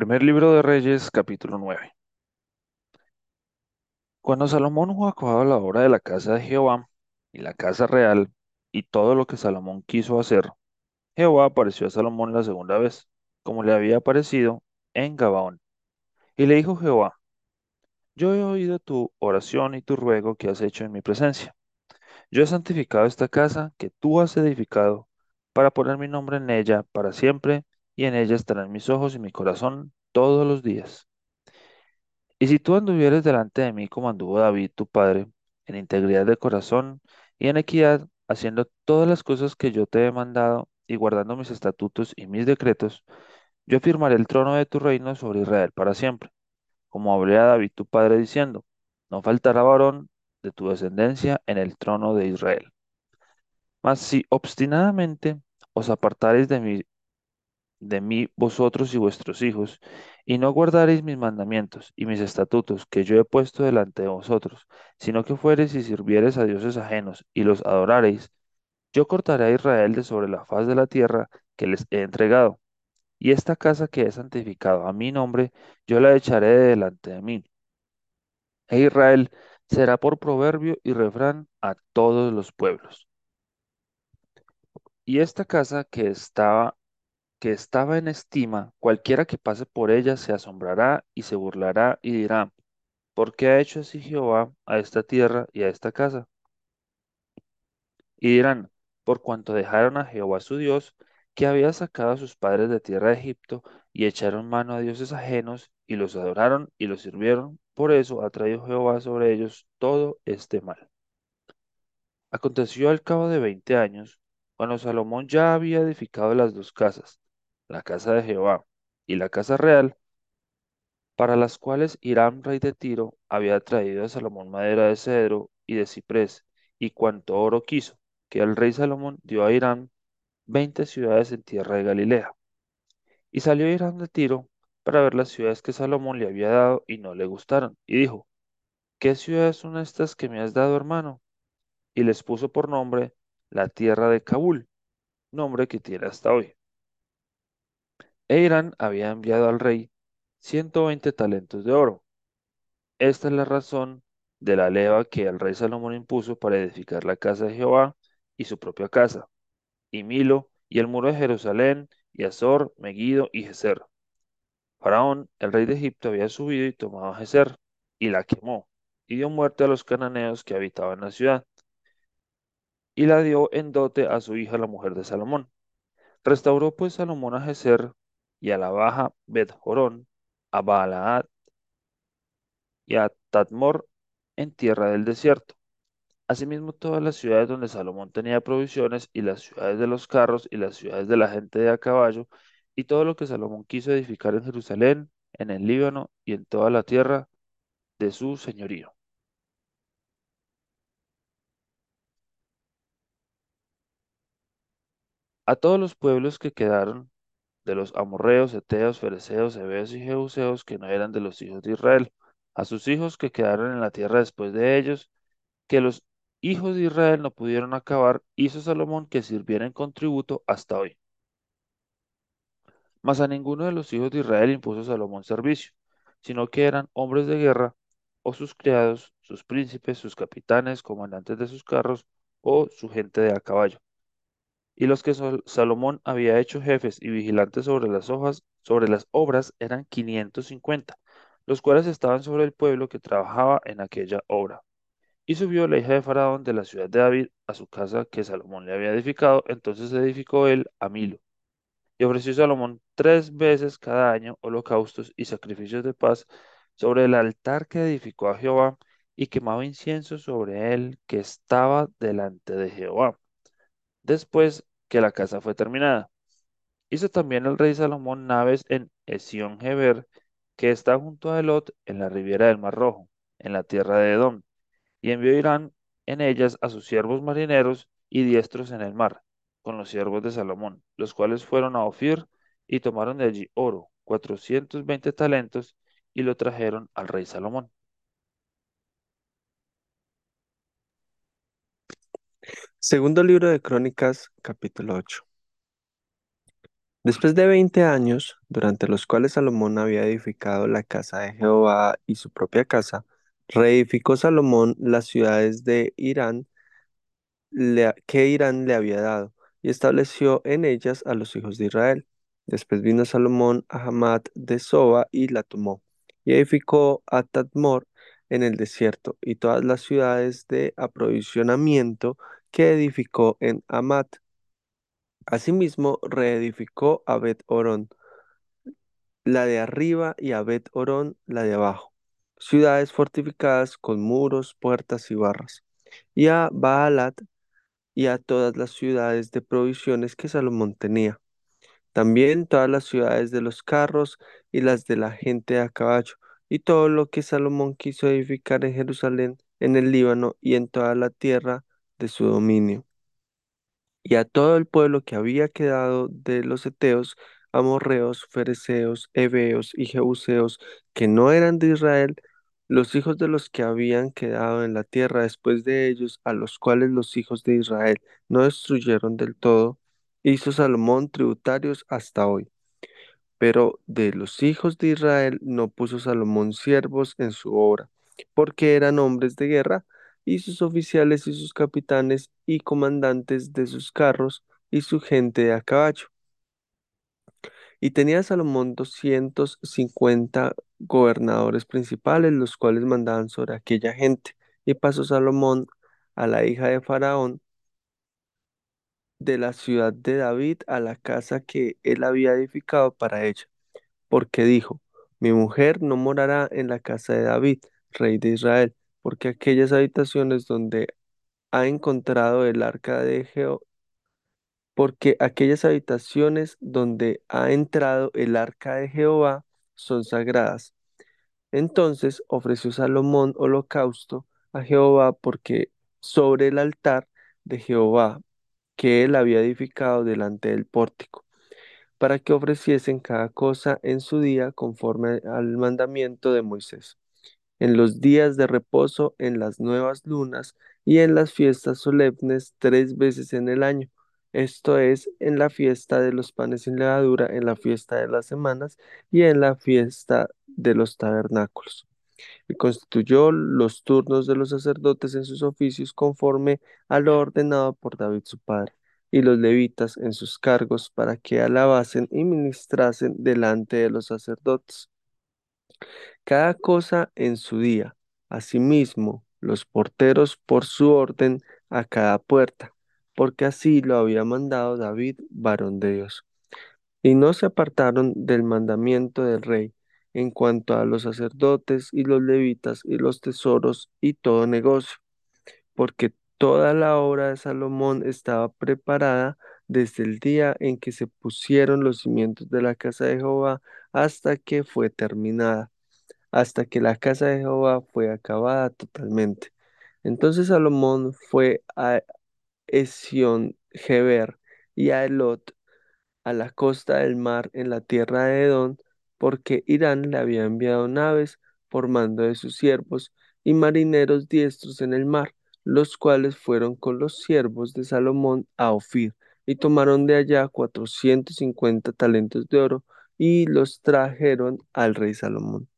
Primer libro de Reyes, capítulo 9. Cuando Salomón hubo acabado la obra de la casa de Jehová y la casa real y todo lo que Salomón quiso hacer, Jehová apareció a Salomón la segunda vez, como le había aparecido en Gabaón. Y le dijo Jehová, yo he oído tu oración y tu ruego que has hecho en mi presencia. Yo he santificado esta casa que tú has edificado para poner mi nombre en ella para siempre, y en ella estarán mis ojos y mi corazón todos los días. Y si tú anduvieres delante de mí como anduvo David tu padre, en integridad de corazón y en equidad, haciendo todas las cosas que yo te he mandado y guardando mis estatutos y mis decretos, yo afirmaré el trono de tu reino sobre Israel para siempre, como hablé a David tu padre diciendo, no faltará varón de tu descendencia en el trono de Israel. Mas si obstinadamente os apartareis de mí de mí vosotros y vuestros hijos, y no guardaréis mis mandamientos y mis estatutos que yo he puesto delante de vosotros, sino que fuereis y sirviereis a dioses ajenos y los adorareis, yo cortaré a Israel de sobre la faz de la tierra que les he entregado, y esta casa que he santificado a mi nombre, yo la echaré de delante de mí. E Israel será por proverbio y refrán a todos los pueblos. Y esta casa que estaba que estaba en estima, cualquiera que pase por ella se asombrará y se burlará y dirá, ¿por qué ha hecho así Jehová a esta tierra y a esta casa? Y dirán, por cuanto dejaron a Jehová su Dios, que había sacado a sus padres de tierra de Egipto, y echaron mano a dioses ajenos, y los adoraron y los sirvieron, por eso ha traído Jehová sobre ellos todo este mal. Aconteció al cabo de veinte años, cuando Salomón ya había edificado las dos casas, la casa de Jehová y la casa real, para las cuales Hiram, rey de Tiro, había traído a Salomón madera de cedro y de ciprés, y cuanto oro quiso, que el rey Salomón dio a Hiram veinte ciudades en tierra de Galilea. Y salió Hiram de Tiro para ver las ciudades que Salomón le había dado y no le gustaron, y dijo, ¿qué ciudades son estas que me has dado, hermano? Y les puso por nombre la tierra de Kabul, nombre que tiene hasta hoy. E Irán había enviado al rey 120 talentos de oro. Esta es la razón de la leva que el rey Salomón impuso para edificar la casa de Jehová y su propia casa, y Milo, y el muro de Jerusalén, y Azor, Megido y Geser. Faraón, el rey de Egipto, había subido y tomado Geser, y la quemó, y dio muerte a los cananeos que habitaban la ciudad, y la dio en dote a su hija, la mujer de Salomón. Restauró pues Salomón a Geser y a la baja Bet Jorón, a Baalaad y a Tadmor en tierra del desierto. Asimismo, todas las ciudades donde Salomón tenía provisiones, y las ciudades de los carros, y las ciudades de la gente de a caballo, y todo lo que Salomón quiso edificar en Jerusalén, en el Líbano y en toda la tierra de su señorío. A todos los pueblos que quedaron de los amorreos, eteos, fereceos, heveos y jebuseos que no eran de los hijos de Israel, a sus hijos que quedaron en la tierra después de ellos, que los hijos de Israel no pudieron acabar, hizo Salomón que sirvieran con tributo hasta hoy. Mas a ninguno de los hijos de Israel impuso Salomón servicio, sino que eran hombres de guerra, o sus criados, sus príncipes, sus capitanes, comandantes de sus carros, o su gente de a caballo. Y los que Salomón había hecho jefes y vigilantes sobre las hojas, sobre las obras, eran 550, los cuales estaban sobre el pueblo que trabajaba en aquella obra. Y subió la hija de Faraón de la ciudad de David a su casa que Salomón le había edificado, entonces edificó él a Milo. Y ofreció Salomón tres veces cada año holocaustos y sacrificios de paz sobre el altar que edificó a Jehová, y quemaba incienso sobre él que estaba delante de Jehová, después que la casa fue terminada. Hizo también el rey Salomón naves en Esión-Geber, que está junto a Elot, en la ribera del Mar Rojo, en la tierra de Edom y envió Irán en ellas a sus siervos marineros y diestros en el mar, con los siervos de Salomón, los cuales fueron a Ofir y tomaron de allí oro, cuatrocientos veinte talentos, y lo trajeron al rey Salomón. Segundo libro de Crónicas, capítulo 8. Después de 20 años, durante los cuales Salomón había edificado la casa de Jehová y su propia casa, reedificó Salomón las ciudades de Irán que Irán le había dado, y estableció en ellas a los hijos de Israel. Después vino Salomón a Hamat de Soba y la tomó, y edificó a Tadmor en el desierto, y todas las ciudades de aprovisionamiento que edificó en Hamat. Asimismo, reedificó a Bet Orón, la de arriba, y a Bet Orón, la de abajo, ciudades fortificadas con muros, puertas y barras, y a Baalat y a todas las ciudades de provisiones que Salomón tenía. También todas las ciudades de los carros y las de la gente a caballo, y todo lo que Salomón quiso edificar en Jerusalén, en el Líbano y en toda la tierra de su dominio. Y a todo el pueblo que había quedado de los heteos, amorreos, fereceos, heveos y jebuseos, que no eran de Israel, los hijos de los que habían quedado en la tierra después de ellos, a los cuales los hijos de Israel no destruyeron del todo, hizo Salomón tributarios hasta hoy. Pero de los hijos de Israel no puso Salomón siervos en su obra, porque eran hombres de guerra, y sus oficiales y sus capitanes y comandantes de sus carros y su gente a caballo. Y tenía Salomón doscientos cincuenta gobernadores principales, los cuales mandaban sobre aquella gente. Y pasó Salomón a la hija de Faraón de la ciudad de David a la casa que él había edificado para ella porque dijo, mi mujer no morará en la casa de David, rey de Israel, porque aquellas habitaciones donde ha encontrado el arca de Jehová, porque aquellas habitaciones donde ha entrado el arca de Jehová son sagradas. Entonces ofreció Salomón holocausto a Jehová porque sobre el altar de Jehová que él había edificado delante del pórtico para que ofreciesen cada cosa en su día conforme al mandamiento de Moisés, en los días de reposo, en las nuevas lunas y en las fiestas solemnes tres veces en el año. Esto es, en la fiesta de los panes sin levadura, en la fiesta de las semanas y en la fiesta de los tabernáculos y constituyó los turnos de los sacerdotes en sus oficios conforme a lo ordenado por David su padre, y los levitas en sus cargos para que alabasen y ministrasen delante de los sacerdotes, cada cosa en su día. Asimismo, los porteros por su orden a cada puerta, porque así lo había mandado David, varón de Dios y no se apartaron del mandamiento del rey en cuanto a los sacerdotes y los levitas y los tesoros y todo negocio, porque toda la obra de Salomón estaba preparada desde el día en que se pusieron los cimientos de la casa de Jehová hasta que fue terminada, hasta que la casa de Jehová fue acabada totalmente. Entonces Salomón fue a Esión Geber y a Elot a la costa del mar en la tierra de Edom, porque Irán le había enviado naves por mando de sus siervos y marineros diestros en el mar, los cuales fueron con los siervos de Salomón a Ofir, y tomaron de allá cuatrocientos cincuenta talentos de oro, y los trajeron al rey Salomón.